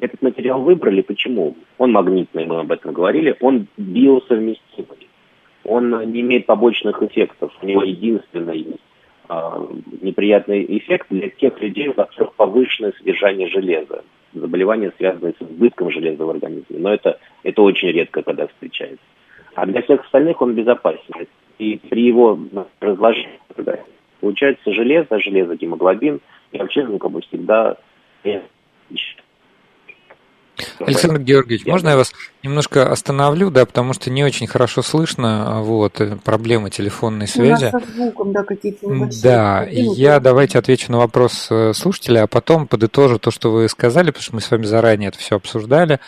Speaker 3: этот материал выбрали. Почему? Он магнитный, мы об этом говорили. Он биосовместимый. Он не имеет побочных эффектов. У него единственный э, неприятный эффект для тех людей, у которых повышенное содержание железа. Заболевания, связанные с избытком железа в организме. Но это, это очень редко, когда встречается. А для всех остальных он безопасен. И при его разложении получается железо, железо, гемоглобин, и вообще ну, как бы всегда
Speaker 1: Александр Георгиевич, я... можно я вас немножко остановлю, да, потому что не очень хорошо слышно, вот, э, проблемы телефонной связи.
Speaker 2: У нас со звуком, да, какие-то
Speaker 1: Да, и я давайте отвечу на вопрос э, слушателя, а потом подытожу то, что вы сказали, потому что мы с вами заранее это все обсуждали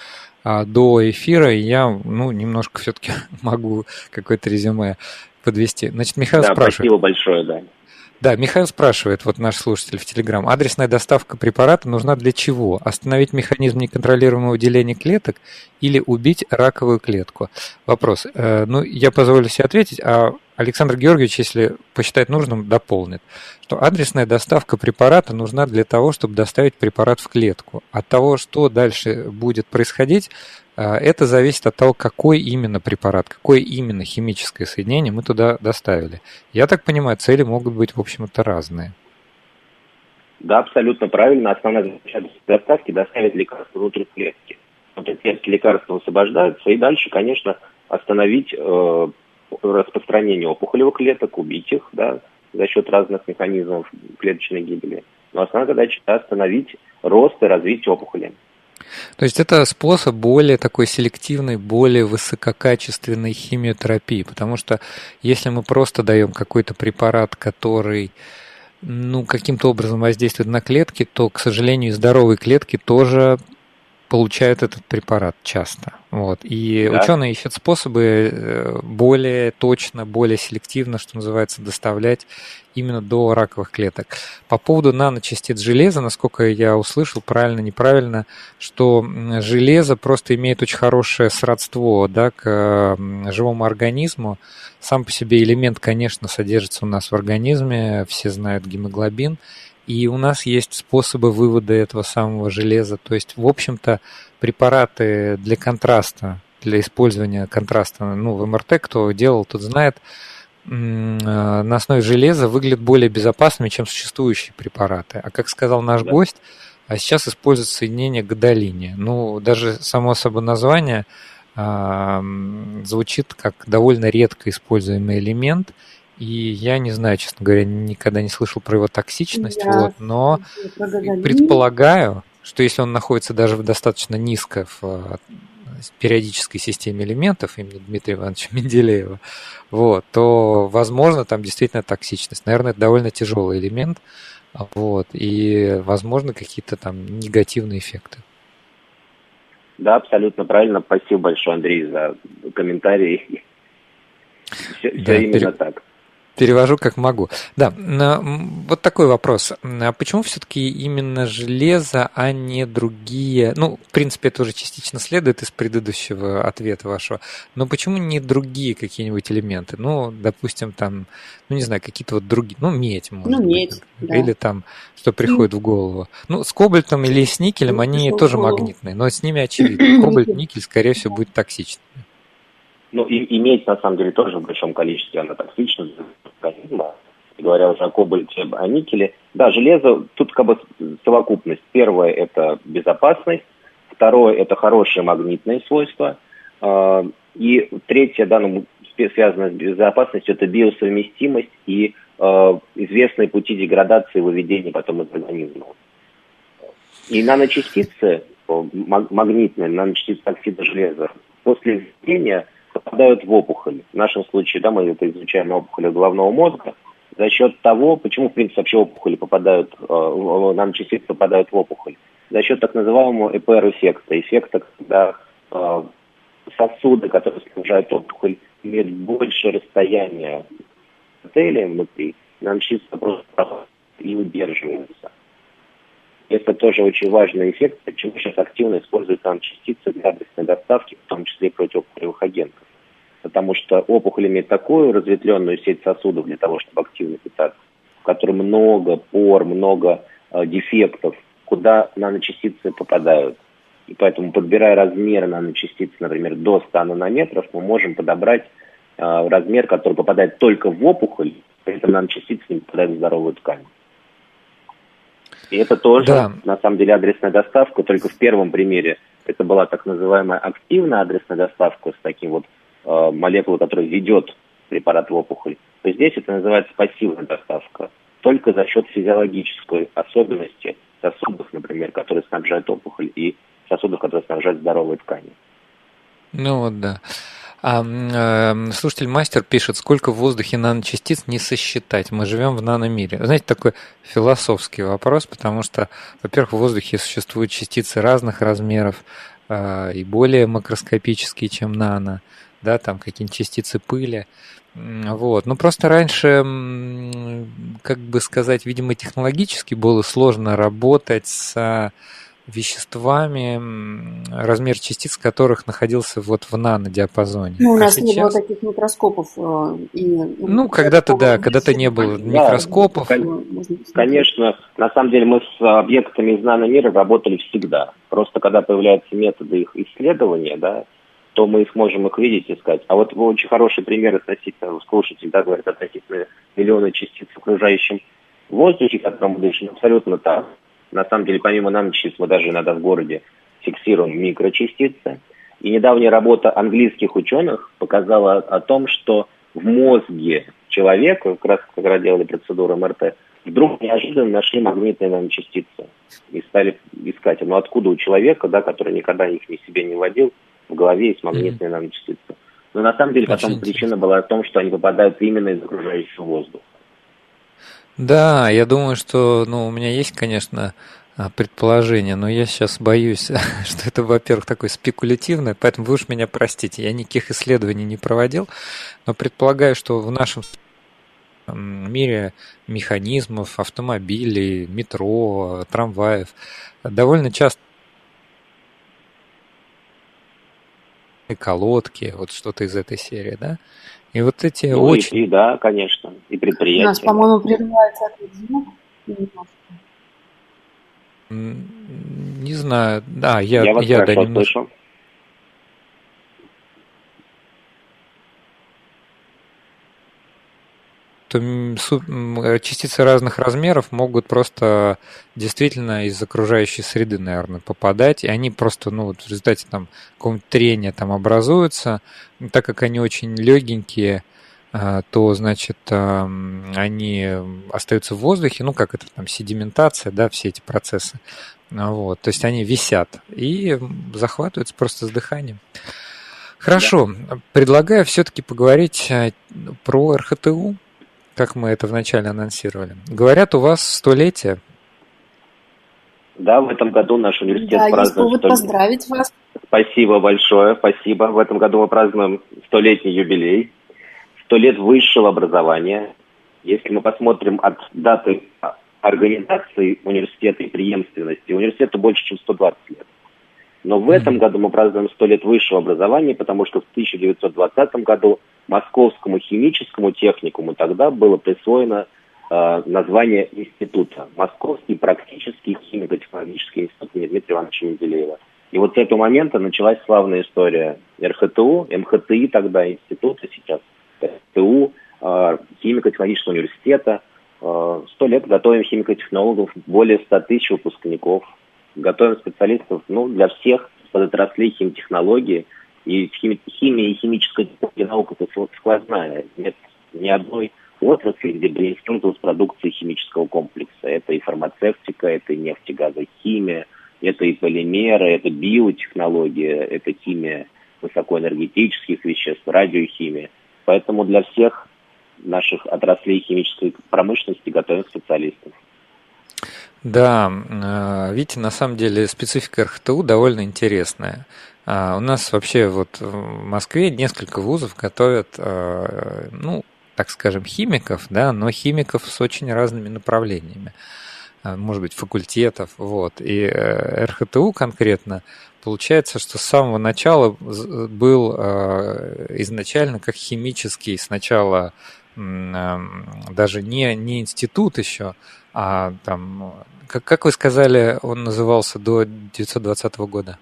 Speaker 1: а до эфира, и я, ну, немножко все-таки <laughs> могу какое-то резюме подвести. Значит, Михаил да, спрашивает.
Speaker 3: Спасибо большое, да.
Speaker 1: Да, Михаил спрашивает, вот наш слушатель в Телеграм, адресная доставка препарата нужна для чего? Остановить механизм неконтролируемого деления клеток или убить раковую клетку? Вопрос. Э, ну, я позволю себе ответить, а Александр Георгиевич, если посчитает нужным, дополнит, что адресная доставка препарата нужна для того, чтобы доставить препарат в клетку. От того, что дальше будет происходить, это зависит от того, какой именно препарат, какое именно химическое соединение мы туда доставили. Я так понимаю, цели могут быть, в общем-то, разные.
Speaker 3: Да, абсолютно правильно. Основная задача доставки – доставить лекарство внутрь клетки. Внутри клетки лекарства освобождаются, и дальше, конечно, остановить э, распространение опухолевых клеток, убить их, да, за счет разных механизмов клеточной гибели. Но основная задача – остановить рост и развитие опухоли.
Speaker 1: То есть это способ более такой селективной, более высококачественной химиотерапии, потому что если мы просто даем какой-то препарат, который ну, каким-то образом воздействует на клетки, то, к сожалению, здоровые клетки тоже получают этот препарат часто. Вот. И да. ученые ищут способы э, более точно, более селективно, что называется, доставлять именно до раковых клеток. По поводу наночастиц железа, насколько я услышал, правильно, неправильно, что железо просто имеет очень хорошее сродство да, к живому организму. Сам по себе элемент, конечно, содержится у нас в организме, все знают гемоглобин, и у нас есть способы вывода этого самого железа. То есть, в общем-то, препараты для контраста, для использования контраста ну, в МРТ, кто делал, тот знает, на основе железа выглядят более безопасными, чем существующие препараты. А как сказал наш да. гость, а сейчас используют соединение гадолиния. Ну, даже само собой название э, звучит как довольно редко используемый элемент – и я не знаю, честно говоря, никогда не слышал про его токсичность, вот, но предполагаю, что если он находится даже в достаточно низко в э, периодической системе элементов имени Дмитрия Ивановича <laughs> Менделеева, вот, то, возможно, там действительно токсичность. Наверное, это довольно тяжелый элемент, вот, и, возможно, какие-то там негативные эффекты.
Speaker 3: Да, абсолютно правильно. Спасибо большое, Андрей, за комментарий. <laughs> Все, да, все именно пере... так.
Speaker 1: Перевожу как могу. Да, вот такой вопрос. А почему все-таки именно железо, а не другие? Ну, в принципе, это уже частично следует из предыдущего ответа вашего. Но почему не другие какие-нибудь элементы? Ну, допустим, там, ну, не знаю, какие-то вот другие, ну, медь, может
Speaker 2: ну, медь,
Speaker 1: быть. Да. Или там, что приходит в голову. Ну, с кобальтом или с никелем ну, они тоже магнитные, но с ними очевидно. <clears throat> Кобальт, никель, скорее всего, будет токсичным.
Speaker 3: Ну, и, иметь на самом деле тоже в большом количестве она токсична организма. Говоря уже о кобальте, о никеле. Да, железо, тут как бы совокупность. Первое – это безопасность. Второе – это хорошие магнитные свойства. А, и третье, да, ну, связано с безопасностью, это биосовместимость и э, известные пути деградации выведения потом из организма. И наночастицы, магнитные наночастицы оксида железа, после введения попадают в опухоль. В нашем случае, да, мы это изучаем на опухоли головного мозга. За счет того, почему, в принципе, вообще опухоли попадают, э, наночастицы попадают в опухоль. За счет так называемого ЭПР-эффекта. Эффекта, когда э, сосуды, которые снабжают опухоль, имеют больше расстояния с внутри, наночастицы просто и удерживаются. Это тоже очень важный эффект, почему сейчас активно используют частицы для адресной доставки, в том числе и противоопухолевых агентов. Потому что опухоль имеет такую разветвленную сеть сосудов для того, чтобы активно питаться, в которой много пор, много э, дефектов, куда наночастицы попадают. И поэтому, подбирая размер наночастиц, например, до 100 нанометров, мы можем подобрать э, размер, который попадает только в опухоль, при этом наночастицы не попадают в здоровую ткань. И это тоже, да. на самом деле, адресная доставка, только в первом примере это была так называемая активная адресная доставка с таким вот э, молекулой, которая ведет препарат в опухоль. То здесь это называется пассивная доставка, только за счет физиологической особенности сосудов, например, которые снабжают опухоль, и сосудов, которые снабжают здоровые ткани.
Speaker 1: Ну вот да. А, э, слушатель мастер пишет, сколько в воздухе наночастиц не сосчитать. Мы живем в наномире. Знаете, такой философский вопрос, потому что, во-первых, в воздухе существуют частицы разных размеров э, и более макроскопические, чем нано, да, там какие-нибудь частицы пыли. Вот. Ну, просто раньше, как бы сказать, видимо, технологически было сложно работать с веществами, размер частиц которых находился вот в нанодиапазоне.
Speaker 2: Ну, у а нас сейчас... не было таких микроскопов. Э,
Speaker 1: и, ну, когда-то, да, когда-то не было да, микроскопов.
Speaker 3: Конечно, на самом деле мы с объектами из наномира работали всегда. Просто когда появляются методы их исследования, да, то мы сможем их видеть, искать. А вот очень хороший пример относительно, слушатель, да, говорит, относительно миллиона частиц в окружающем воздухе, которым мы дышим, абсолютно так. На самом деле, помимо наночастиц, мы даже иногда в городе фиксируем микрочастицы. И недавняя работа английских ученых показала о том, что в мозге человека, как раз когда делали процедуру МРТ, вдруг неожиданно нашли магнитные наночастицы и стали искать, ну откуда у человека, да, который никогда их ни себе не вводил, в голове есть магнитные mm-hmm. наночастицы. Но на самом деле Очень потом интересно. причина была в том, что они попадают именно из окружающего воздуха.
Speaker 1: Да, я думаю, что, ну, у меня есть, конечно, а, предположение, но я сейчас боюсь, <laughs> что это, во-первых, такое спекулятивное, поэтому вы уж меня простите, я никаких исследований не проводил, но предполагаю, что в нашем мире механизмов, автомобилей, метро, трамваев довольно часто колодки, вот что-то из этой серии, да? И вот эти ну, очень...
Speaker 3: И, и, да, конечно, и предприятия. У нас,
Speaker 2: по-моему, прерывается этот звук
Speaker 1: Не знаю, да, я,
Speaker 3: я, вас
Speaker 1: я
Speaker 3: да, немножко... слышу.
Speaker 1: То частицы разных размеров могут просто действительно из окружающей среды, наверное, попадать, и они просто, ну, вот в результате там какого-нибудь трения там образуются, так как они очень легенькие, э, то, значит, эм, они остаются в воздухе, ну, как это там, седиментация, да, все эти процессы, вот, то есть они висят и захватываются просто с дыханием. Хорошо, да. предлагаю все-таки поговорить про РХТУ, как мы это вначале анонсировали. Говорят, у вас столетие.
Speaker 3: Да, в этом году наш университет
Speaker 2: да,
Speaker 3: празднует...
Speaker 2: Есть повод поздравить вас.
Speaker 3: Спасибо большое, спасибо. В этом году мы празднуем столетний юбилей. Сто лет высшего образования. Если мы посмотрим от даты организации университета и преемственности, университету больше, чем 120 лет. Но в этом году мы празднуем сто лет высшего образования, потому что в 1920 году Московскому химическому техникуму тогда было присвоено э, название института. Московский практический химико-технологический институт имени Дмитрия Ивановича Менделеева. И вот с этого момента началась славная история РХТУ, МХТИ тогда института, сейчас РХТУ, э, химико-технологического университета. Э, сто лет готовим химико-технологов, более ста тысяч выпускников. Готовим специалистов ну, для всех подотраслей химтехнологии – и химия и химическая наука – это сквозная. Нет ни одной отрасли, где бы не использовалась продукция химического комплекса. Это и фармацевтика, это и нефтегазохимия, это и полимеры, это биотехнология, это химия высокоэнергетических веществ, радиохимия. Поэтому для всех наших отраслей химической промышленности готовим специалистов.
Speaker 1: Да, э, видите, на самом деле специфика РХТУ довольно интересная. А, у нас вообще вот в Москве несколько вузов готовят, а, ну, так скажем, химиков, да, но химиков с очень разными направлениями. А, может быть, факультетов, вот. И э, РХТУ конкретно получается, что с самого начала был изначально как химический, сначала даже не, не институт еще, а там, как, как вы сказали, он назывался до 1920 года?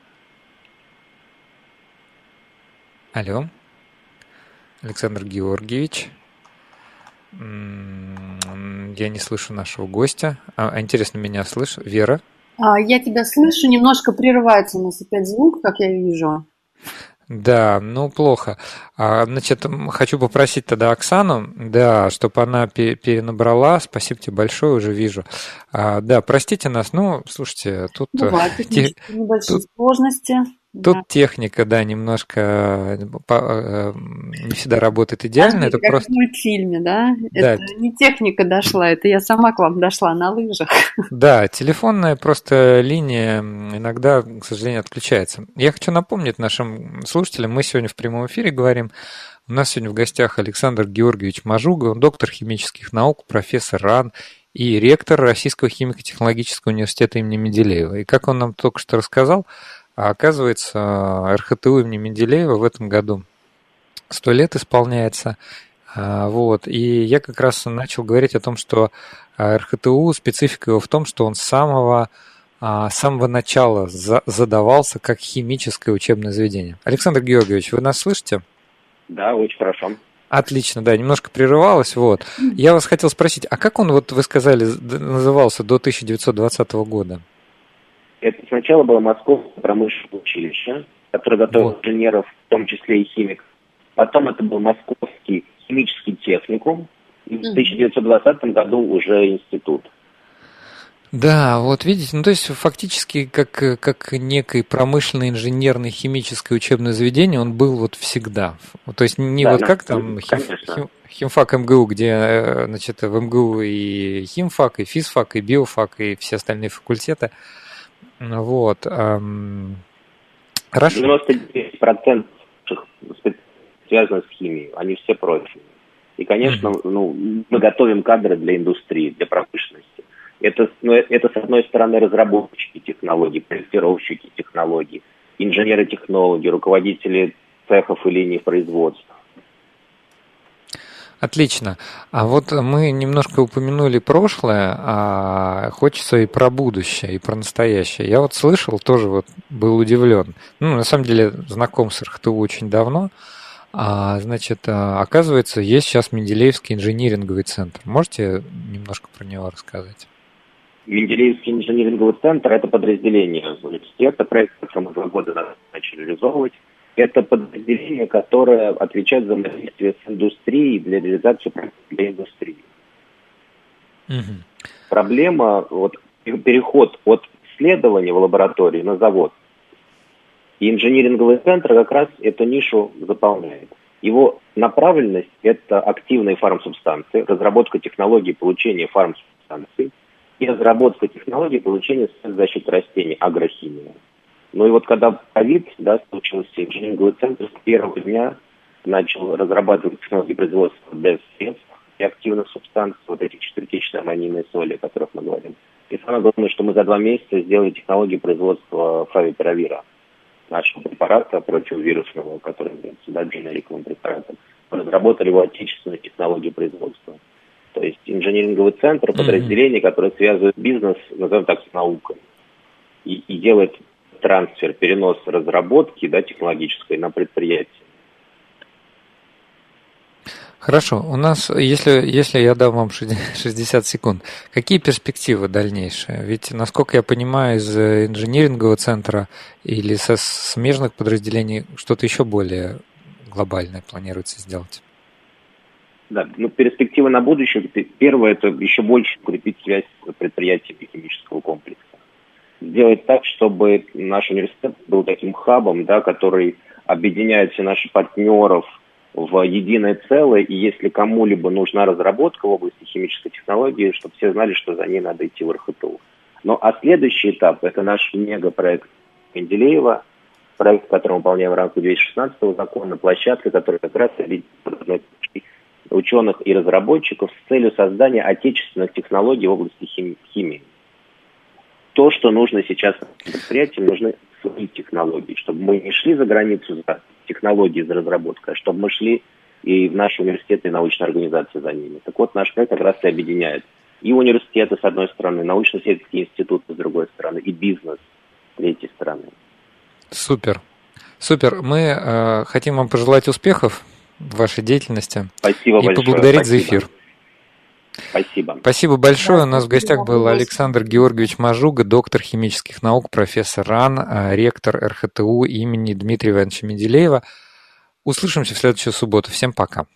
Speaker 1: Алло, Александр Георгиевич. Я не слышу нашего гостя. А, а интересно, меня слышишь? Вера?
Speaker 2: А, я тебя слышу, немножко прерывается у нас опять звук, как я вижу.
Speaker 1: Да, ну плохо. А, значит, хочу попросить тогда Оксану, да, чтобы она перенабрала. Спасибо тебе большое, уже вижу. А, да, простите нас, ну, слушайте, тут...
Speaker 2: Бывают <laughs> те... небольшие тут... сложности.
Speaker 1: Тут да. техника, да, немножко э, э, не всегда работает идеально.
Speaker 2: это как просто... в мультфильме, да? да? Это не техника дошла, это я сама к вам дошла на лыжах. <laughs>
Speaker 1: Да, телефонная просто линия иногда, к сожалению, отключается. Я хочу напомнить нашим слушателям, мы сегодня в прямом эфире говорим, у нас сегодня в гостях Александр Георгиевич Мажуга, доктор химических наук, профессор РАН и ректор Российского химико-технологического университета имени Менделеева. И как он нам только что рассказал, оказывается, РХТУ имени Менделеева в этом году сто лет исполняется. А, вот. И я как раз начал говорить о том, что РХТУ, специфика его в том, что он с самого, а, с самого начала задавался как химическое учебное заведение. Александр Георгиевич, вы нас слышите?
Speaker 3: Да, очень хорошо.
Speaker 1: Отлично, да, немножко прерывалось. Вот. Я вас хотел спросить, а как он, вот вы сказали, назывался до 1920 года?
Speaker 3: Это сначала было Московское промышленное училище, которое готовило вот. инженеров, в том числе и химиков. Потом это был Московский химический техникум, и в 1920 году уже институт.
Speaker 1: Да, вот видите, ну то есть фактически как, как некое промышленное инженерное химическое учебное заведение он был вот всегда. То есть не да, вот как там хим, хим, химфак МГУ, где э, значит, в МГУ и химфак, и физфак, и биофак, и все остальные факультеты. Вот. Эм,
Speaker 3: хорошо. 99% связано с химией, они все профильные. И, конечно, ну, мы готовим кадры для индустрии, для промышленности. Это, ну, это, с одной стороны, разработчики технологий, проектировщики технологий, инженеры-технологи, руководители цехов и линий производства.
Speaker 1: Отлично. А вот мы немножко упомянули прошлое, а хочется и про будущее, и про настоящее. Я вот слышал, тоже вот был удивлен. Ну, на самом деле, знаком с РХТУ очень давно. А, значит, а, оказывается, есть сейчас Менделеевский инжиниринговый центр. Можете немножко про него рассказать?
Speaker 3: Менделеевский инжиниринговый центр – это подразделение университета, проект, который мы два года начали реализовывать. Это подразделение, которое отвечает за взаимодействие с индустрией для реализации для индустрии. Угу. Проблема, вот переход от исследования в лаборатории на завод – и инжиниринговый центр как раз эту нишу заполняет. Его направленность – это активные фармсубстанции, разработка технологий получения фармсубстанций и разработка технологий получения защиты растений, агрохимия. Ну и вот когда ковид да, случился, инжиниринговый центр с первого дня начал разрабатывать технологии производства без средств и активных субстанций, вот эти четвертичные аммонийные соли, о которых мы говорим. И самое главное, что мы за два месяца сделали технологии производства фавипиравира – нашего препарата противовирусного, который является да, дженериковым препаратом, разработали его отечественную технологию производства. То есть инженеринговый центр, подразделение, mm-hmm. которое связывает бизнес, назовем так, с наукой. И, и делает трансфер, перенос разработки да, технологической на предприятие.
Speaker 1: Хорошо, у нас, если, если я дам вам 60 <laughs> секунд, какие перспективы дальнейшие? Ведь, насколько я понимаю, из инжинирингового центра или со смежных подразделений что-то еще более глобальное планируется сделать?
Speaker 3: Да, ну, перспективы на будущее. Первое, это еще больше укрепить связь с предприятиями химического комплекса. Сделать так, чтобы наш университет был таким хабом, да, который объединяет все наши партнеров – в единое целое, и если кому-либо нужна разработка в области химической технологии, чтобы все знали, что за ней надо идти в РХТУ. Ну а следующий этап – это наш мегапроект Менделеева, проект, который мы выполняем в рамках 216 закона, площадка, которая как раз ученых и разработчиков с целью создания отечественных технологий в области химии. То, что нужно сейчас предприятиям, нужны свои технологии, чтобы мы не шли за границу за технологии, за разработкой, а чтобы мы шли и в наши университеты и научные организации за ними. Так вот, наш проект как раз и объединяет и университеты, с одной стороны, научно-исследовательские институты, с другой стороны, и бизнес, с третьей стороны.
Speaker 1: Супер. Супер. Мы э, хотим вам пожелать успехов в вашей деятельности.
Speaker 3: Спасибо
Speaker 1: и
Speaker 3: большое.
Speaker 1: поблагодарить Спасибо. за эфир.
Speaker 3: Спасибо.
Speaker 1: Спасибо большое. У нас в гостях был Александр Георгиевич Мажуга, доктор химических наук, профессор РАН, э, ректор РХТУ имени Дмитрия Ивановича Менделеева. Услышимся в следующую субботу. Всем пока.